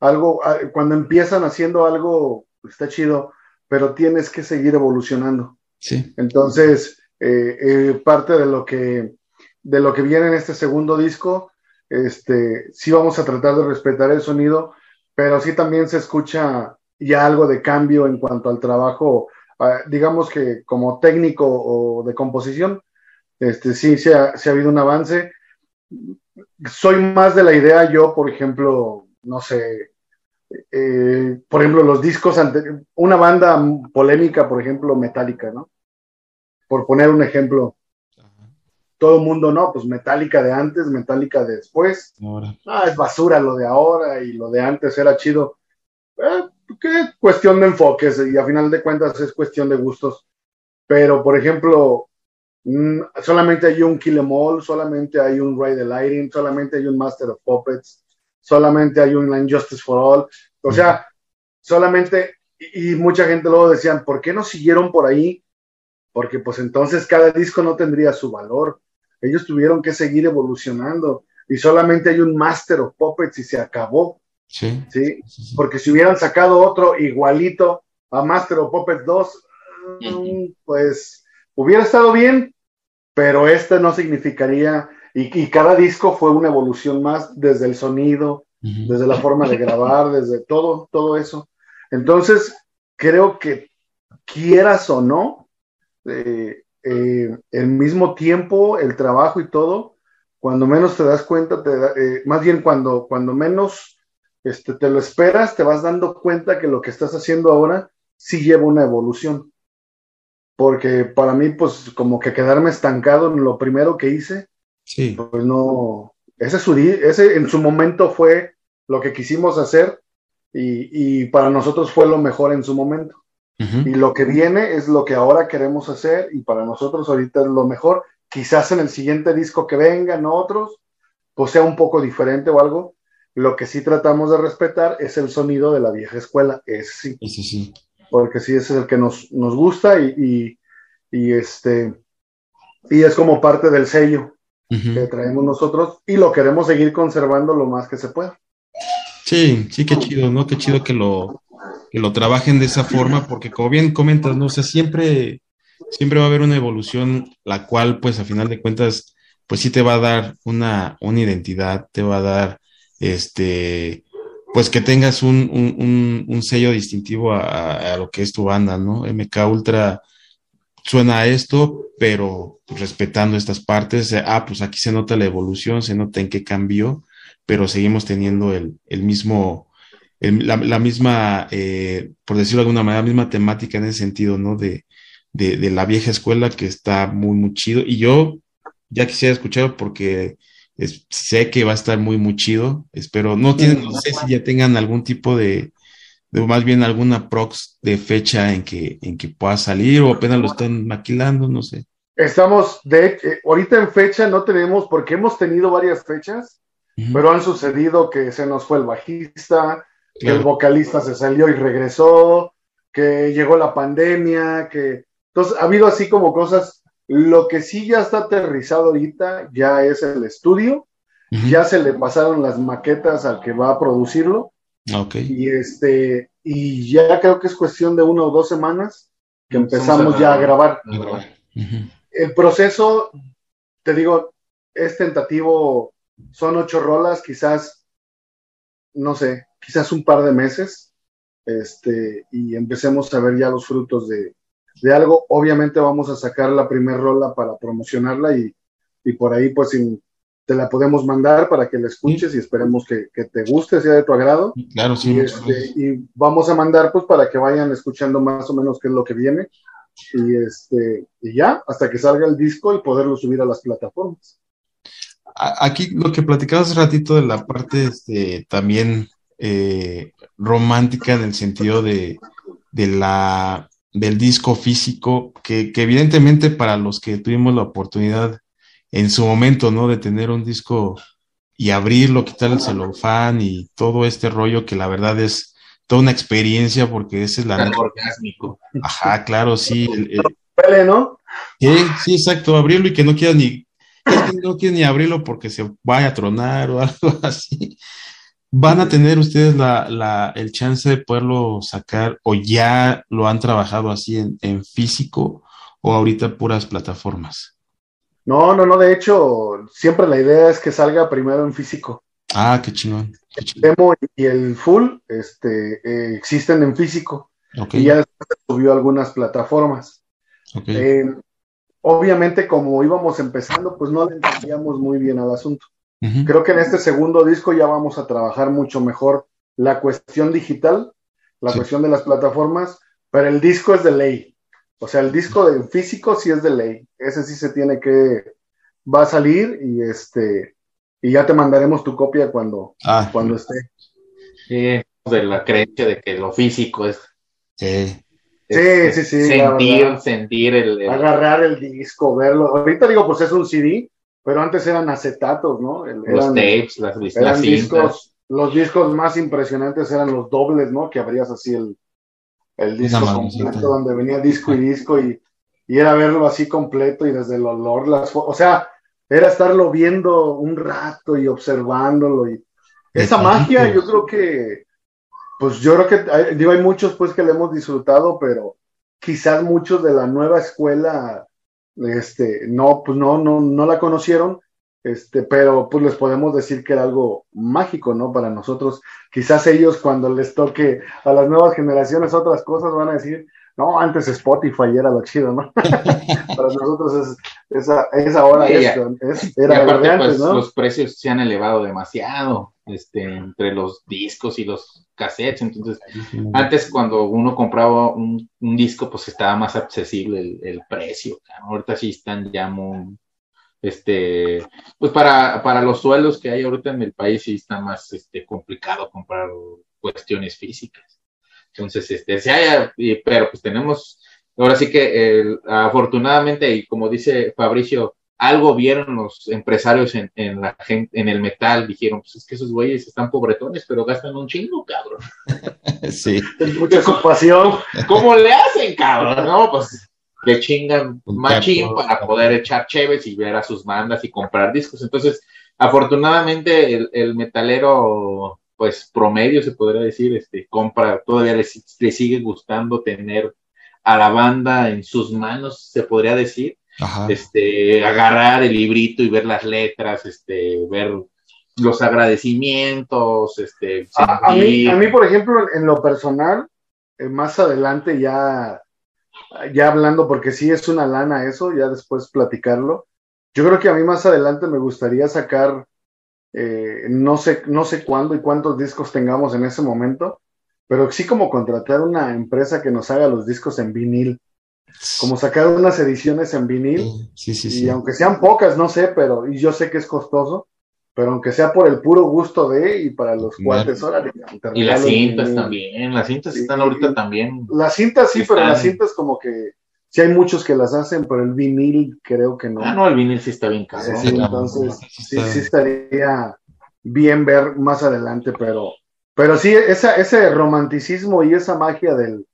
algo, cuando empiezan haciendo algo, está chido, pero tienes que seguir evolucionando. Sí. Entonces, eh, eh, parte de lo que de lo que viene en este segundo disco este, sí vamos a tratar de respetar el sonido, pero sí también se escucha ya algo de cambio en cuanto al trabajo, ah, digamos que como técnico o de composición, este, sí se ha, habido un avance. Soy más de la idea, yo, por ejemplo, no sé, eh, por ejemplo, los discos, una banda polémica, por ejemplo, Metallica, ¿no? Por poner un ejemplo, todo el mundo, no, pues Metallica de antes, Metallica de después. Ah, es basura lo de ahora y lo de antes era chido. Eh, qué cuestión de enfoques y a final de cuentas es cuestión de gustos. Pero, por ejemplo, mm, solamente hay un Kill Em All, solamente hay un Ride the Lighting, solamente hay un Master of Puppets, solamente hay un Injustice for All. O sea, solamente, y, y mucha gente luego decían, ¿por qué no siguieron por ahí? Porque pues entonces cada disco no tendría su valor ellos tuvieron que seguir evolucionando y solamente hay un Master of Puppets y se acabó. Sí, ¿sí? Porque si hubieran sacado otro igualito a Master of Puppets 2, mm, pues hubiera estado bien, pero este no significaría, y, cada disco fue una evolución más desde el sonido, desde la forma de grabar, desde todo, todo eso. Entonces, creo que quieras o no, eh, eh, el mismo tiempo, el trabajo y todo, cuando menos te das cuenta, te eh, más bien cuando, cuando menos este, te lo esperas, te vas dando cuenta que lo que estás haciendo ahora sí lleva una evolución. Porque para mí, pues como que quedarme estancado en lo primero que hice, sí. pues no, ese, ese en su momento fue lo que quisimos hacer y, y para nosotros fue lo mejor en su momento. Y lo que viene es lo que ahora queremos hacer y para nosotros ahorita es lo mejor. Quizás en el siguiente disco que vengan otros, pues sea un poco diferente o algo, Lo que sí tratamos de respetar es el sonido de la vieja escuela, ese sí. Ese sí. Porque sí, ese es el que nos, nos gusta y, y, este, y es como parte del sello que traemos nosotros y lo queremos seguir conservando lo más que se pueda. Sí, sí, qué chido, ¿no? Qué chido que lo, que lo trabajen de esa forma, porque como bien comentas, ¿no? O sea, siempre, siempre va a haber una evolución, la cual, pues, a final de cuentas, pues sí te va a dar una, una identidad, te va a dar, este, pues que tengas un, un, un, sello distintivo a, lo que es tu banda, ¿no? MK Ultra suena a esto, pero respetando estas partes, ah, pues aquí se nota la evolución, se nota en qué cambió, pero seguimos teniendo el, el mismo, la, la, misma, eh, por decirlo de alguna manera, la misma temática en ese sentido, ¿no? De, de, de, la vieja escuela que está muy, muy chido. Y yo ya quisiera escucharlo porque sé que va a estar muy, muy chido. Espero, no tienen, no sé si ya tengan algún tipo de, de más bien alguna prox de fecha en que, en que pueda salir o apenas lo están maquilando, no sé. Estamos, de eh, ahorita en fecha no tenemos, porque hemos tenido varias fechas, pero han sucedido que se nos fue el bajista, que el vocalista se salió y regresó, que llegó la pandemia, que entonces ha habido así como cosas. Lo que sí ya está aterrizado ahorita ya es el estudio, ya se le pasaron las maquetas al que va a producirlo. Okay. Y este, y ya creo que es cuestión de una o dos semanas que empezamos ya a grabar. El proceso, te digo, es tentativo, son ocho rolas, quizás, no sé, quizás un par de meses, este, y empecemos a ver ya los frutos de, de algo. Obviamente vamos a sacar la primera rola para promocionarla y, y por ahí pues te la podemos mandar para que la escuches y esperemos que, que, te guste, sea de tu agrado. Claro, sí. Y, este, y, vamos a mandar pues para que vayan escuchando más o menos qué es lo que viene. Y, este, y ya, hasta que salga el disco y poderlo subir a las plataformas. Aquí lo que platicabas ratito de la parte este, también eh, romántica en el sentido de, de la, del disco físico, que, que, evidentemente para los que tuvimos la oportunidad en su momento, ¿no? De tener un disco y abrirlo, quitar el celofán y todo este rollo que la verdad es toda una experiencia porque esa es la... orgásmico. Ajá, claro, sí. El, el... ¿no? Sí, sí, exacto, abrirlo y que no quieras ni, no quieras ni abrirlo porque se vaya a tronar o (laughs) algo así van a tener ustedes la, la, el chance de poderlo sacar o ya lo han trabajado así en, en, físico o ahorita puras plataformas? No, no, no, de hecho, siempre la idea es que salga primero en físico. Ah, qué chingón. Qué chingón. El demo y el full este, eh, existen en físico okay. y ya subió a algunas plataformas. Okay. Eh, obviamente, como íbamos empezando, pues no le entendíamos muy bien al asunto. Uh -huh. Creo que en este segundo disco ya vamos a trabajar mucho mejor la cuestión digital, la Sí. cuestión de las plataformas, pero el disco es de ley. O sea, el disco de físico sí es de ley. Ese sí se tiene que va a salir y este y ya te mandaremos tu copia cuando Ah, cuando esté. Sí, de la creencia de que lo físico es, sí. Sí, sí, sí, sentir, sentir el, el- Agarrar el disco, verlo. Ahorita digo, pues es un CD, pero antes eran acetatos, ¿no? El- los eran- tapes, las, eran discos, los discos más impresionantes eran los dobles, ¿no? Que abrías así el, el disco completo, donde venía disco y disco, y, y era verlo así completo y desde el olor, las o sea, era estarlo viendo un rato y observándolo. Y esa magia, yo creo que, pues yo creo que, hay- digo, hay muchos pues que le hemos disfrutado, pero quizás muchos de la nueva escuela, este, no, pues no, no, no la conocieron, este, pero pues les podemos decir que era algo mágico, ¿no? Para nosotros, quizás ellos cuando les toque a las nuevas generaciones otras cosas van a decir, no, antes Spotify era lo chido, ¿no? (laughs) Para nosotros es, esa, es ahora esto, es- Y lo de antes, pues, ¿no? los precios se han elevado demasiado, este, entre los discos y los cassettes. Entonces, antes cuando uno compraba un, un disco, pues estaba más accesible el, el precio. cabrón. Ahorita sí están ya muy, este, pues para, para los sueldos que hay ahorita en el país sí está más, este, complicado comprar cuestiones físicas. Entonces, este, sí hay, y- pero pues tenemos, ahora sí que el- afortunadamente, y como dice Fabricio, algo vieron los empresarios en, la gente, en el metal, dijeron, pues es que esos güeyes están pobretones, pero gastan un chingo, cabrón. (laughs) sí. mucha ocupación. ¿Cómo le hacen, cabrón? No, pues le chingan machín para poder echar cheves y ver a sus bandas y comprar discos. Entonces, afortunadamente, el, el metalero, pues promedio se podría decir, este, compra, todavía le, le sigue gustando tener a la banda en sus manos, se podría decir este, agarrar el librito y ver las letras, este, ver los agradecimientos, este, a, mí, a mí, por ejemplo, en lo personal, eh, más adelante ya, ya hablando, porque sí es una lana eso, ya después platicarlo. Yo creo que a mí más adelante me gustaría sacar, eh, no sé, no sé cuándo y cuántos discos tengamos en ese momento, pero sí como contratar una empresa que nos haga los discos en vinil como sacar unas ediciones en vinil. Sí, sí, sí. Y aunque sean pocas, no sé, pero, y yo sé que es costoso, pero aunque sea por el puro gusto de y para los cuates, órale. Y las cintas también, las cintas están ahorita también. Las cintas sí, pero las cintas como que sí hay muchos que las hacen, pero el vinil creo que no. Ah, no, el vinil sí está bien caro. entonces sí, sí estaría bien ver más adelante, pero, pero sí, esa, ese romanticismo y esa magia del,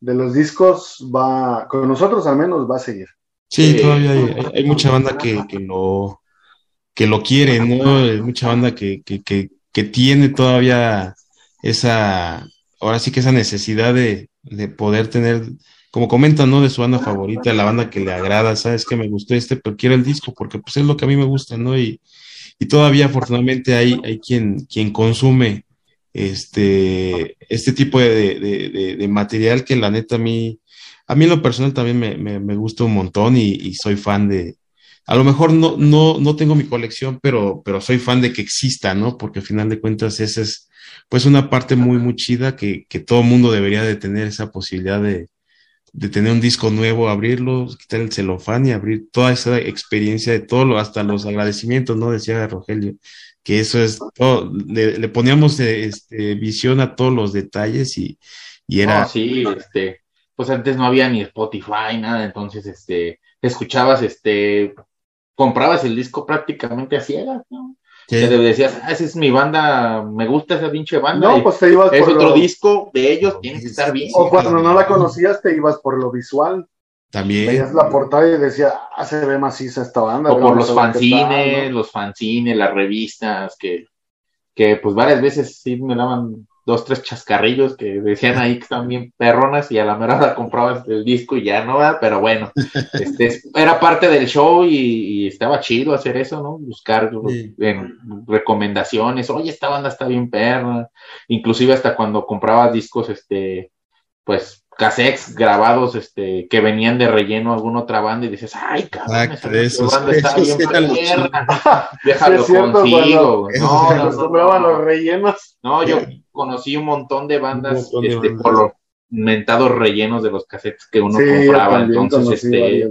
de los discos va, con nosotros al menos va a seguir. Sí, todavía hay, mucha banda que, que, lo, que lo quiere, ¿no? Hay mucha banda que, que, que, tiene todavía esa, ahora sí que esa necesidad de, de poder tener, como comentan, ¿no? De su banda favorita, la banda que le agrada, sabes que me gustó este, pero quiero el disco porque pues es lo que a mí me gusta, ¿no? Y, y todavía afortunadamente hay, hay quien, quien consume este, este tipo de, material que la neta a mí, a mí en lo personal también me, gusta un montón y, soy fan de, a lo mejor no, no, no tengo mi colección, pero, pero soy fan de que exista, ¿no? Porque al final de cuentas esa es pues una parte muy, muy chida que, que todo mundo debería de tener esa posibilidad de, de tener un disco nuevo, abrirlo, quitar el celofán y abrir toda esa experiencia de todo, lo, hasta los agradecimientos, ¿no? Decía Rogelio, que eso es todo, le, poníamos este, visión a todos los detalles y, y era... sí, este, pues antes no había ni Spotify, nada, entonces, este, escuchabas, este, comprabas el disco prácticamente a ciegas, ¿no? Te decías, ah, esa es mi banda, me gusta esa pinche banda. No, pues te ibas Es otro disco de ellos, tiene que estar bien. O cuando no la conocías, te ibas por lo visual. También. Veías la portada y decía, ah, se ve maciza esta banda. O por los fanzines, los fanzines, las revistas, que, que pues varias veces sí me daban dos, tres chascarrillos que decían ahí que estaban bien perronas y a la mera comprabas el disco y ya no, pero bueno, (laughs) este, era parte del show y, estaba chido hacer eso, ¿no? Buscar recomendaciones, oye, esta banda está bien perra, inclusive hasta cuando comprabas discos, este, pues cassettes grabados este que venían de relleno a alguna otra banda y dices, ay, cabrón, esa banda está bien (laughs) déjalo contigo. no, no, los rellenos. No, yo conocí un montón de bandas este, por los mentados rellenos de los cassettes que uno compraba, entonces este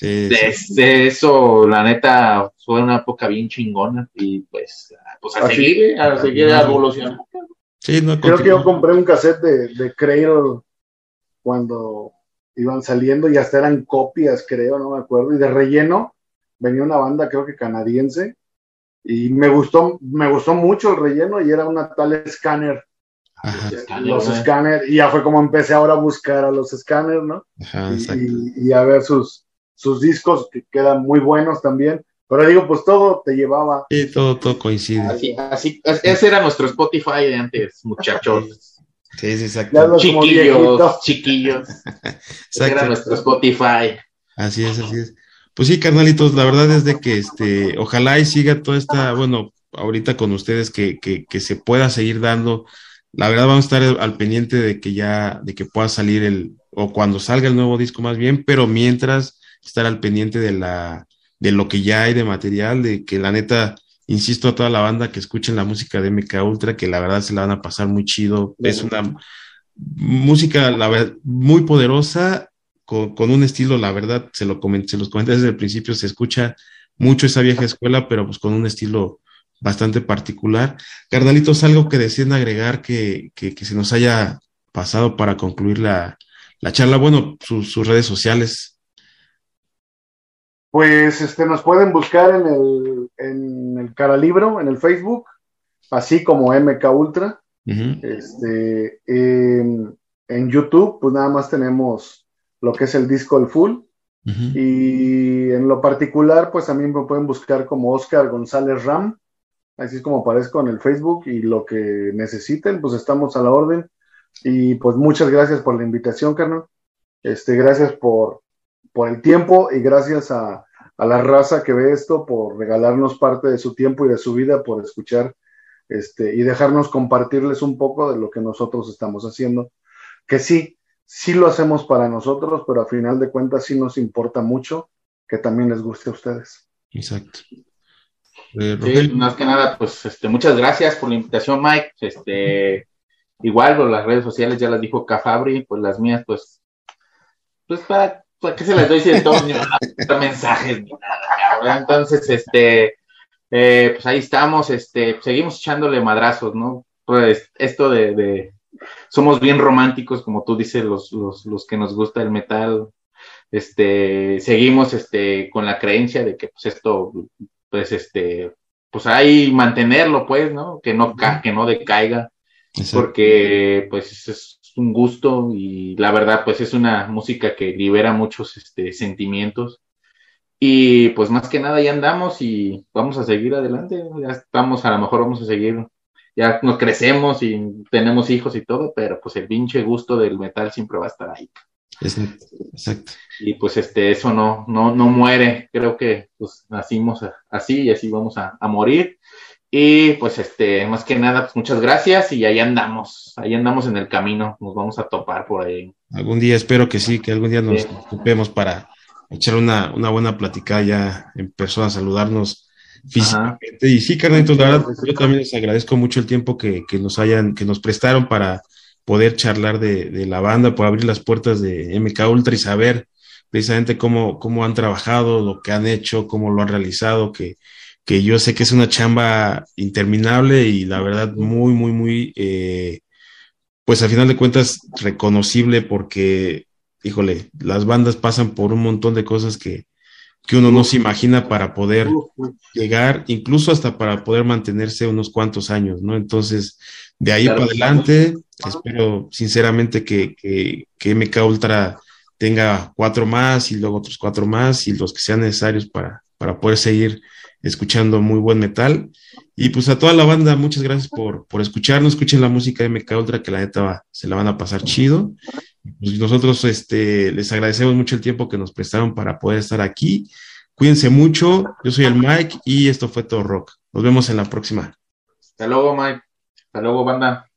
desde eso la neta fue una época bien chingona y pues pues a seguir a seguir evolucionando. Sí, no, Creo que yo compré un cassette de, de Cradle cuando iban saliendo y hasta eran copias, creo, no me acuerdo, y de relleno venía una banda, creo que canadiense, y me gustó, me gustó mucho el relleno y era una tal Scanner. los Scanner, y ya fue como empecé ahora a buscar a los Scanner, ¿no? y, a ver sus, sus discos que quedan muy buenos también. Pero digo, pues todo te llevaba. Sí, todo, todo coincide. Así, así, ese era nuestro Spotify de antes, muchachos. Sí, sí, exacto. Chiquillos, chiquillos. (laughs) Era nuestro Spotify. Así es, así es. Pues sí, carnalitos, la verdad es de que este, ojalá y siga toda esta, bueno, ahorita con ustedes que, que, que se pueda seguir dando. La verdad vamos a estar al pendiente de que ya, de que pueda salir el, o cuando salga el nuevo disco más bien, pero mientras estar al pendiente de la, de lo que ya hay de material, de que la neta, insisto a toda la banda que escuchen la música de MK Ultra, que la verdad se la van a pasar muy chido. Es una música, la verdad, muy poderosa, con, un estilo, la verdad, se, lo se los comenté desde el principio, se escucha mucho esa vieja escuela, pero pues con un estilo bastante particular. Carnalitos, algo que deciden agregar que, que, se nos haya pasado para concluir la, la charla. Bueno, sus redes sociales. Pues este, nos pueden buscar en el, en el Cara Libro, en el Facebook, así como MK Ultra. este, en YouTube, pues nada más tenemos lo que es el disco El Full. Y en lo particular, pues también me pueden buscar como Oscar González Ram. Así es como aparezco en el Facebook y lo que necesiten, pues estamos a la orden. Y pues muchas gracias por la invitación, carnal. Este, gracias por, por el tiempo y gracias a, a, la raza que ve esto por regalarnos parte de su tiempo y de su vida, por escuchar este, y dejarnos compartirles un poco de lo que nosotros estamos haciendo. Que sí, sí lo hacemos para nosotros, pero a final de cuentas sí nos importa mucho que también les guste a ustedes. Exacto. Eh, más que nada, pues este, muchas gracias por la invitación, Mike. Este, igual, las redes sociales ya las dijo Cafabri, pues las mías, pues pues para, qué se las doy si de todos (laughs) mensajes ni nada, Entonces, este, eh, pues ahí estamos, este, seguimos echándole madrazos, ¿no? Pues esto de, de somos bien románticos, como tú dices, los, los, los que nos gusta el metal, este, seguimos, este, con la creencia de que, pues esto, pues, este, pues ahí mantenerlo, pues, ¿no? Que no, que no decaiga, porque, pues, es, un gusto y la verdad pues es una música que libera muchos este, sentimientos y pues más que nada ya andamos y vamos a seguir adelante, ya estamos, a lo mejor vamos a seguir, ya nos crecemos y tenemos hijos y todo, pero pues el pinche gusto del metal siempre va a estar ahí. Exacto. Y pues este, eso no, no, no muere, creo que pues nacimos así y así vamos a, a morir y pues este, más que nada, pues muchas gracias y ahí andamos, ahí andamos en el camino, nos vamos a topar por ahí. Algún día espero que sí, que algún día nos topemos para echar una, una buena plática ya en persona, saludarnos físicamente. Y sí, Carnito, la verdad, yo también les agradezco mucho el tiempo que, que, nos hayan, que nos prestaron para poder charlar de, de, la banda, por abrir las puertas de MK Ultra y saber precisamente cómo, cómo han trabajado, lo que han hecho, cómo lo han realizado, que que yo sé que es una chamba interminable y la verdad muy, muy, muy, eh, pues al final de cuentas reconocible porque, híjole, las bandas pasan por un montón de cosas que, que uno no se imagina para poder llegar, incluso hasta para poder mantenerse unos cuantos años, ¿no? Entonces, de ahí para adelante, espero sinceramente que, que, que MK Ultra tenga cuatro más y luego otros cuatro más y los que sean necesarios para, para poder seguir escuchando muy buen metal. Y pues a toda la banda, muchas gracias por, por escucharnos. Escuchen la música de MK Ultra, que la neta se la van a pasar chido. Pues nosotros este, les agradecemos mucho el tiempo que nos prestaron para poder estar aquí. Cuídense mucho. Yo soy el Mike y esto fue todo rock. Nos vemos en la próxima. Hasta luego, Mike. Hasta luego, banda.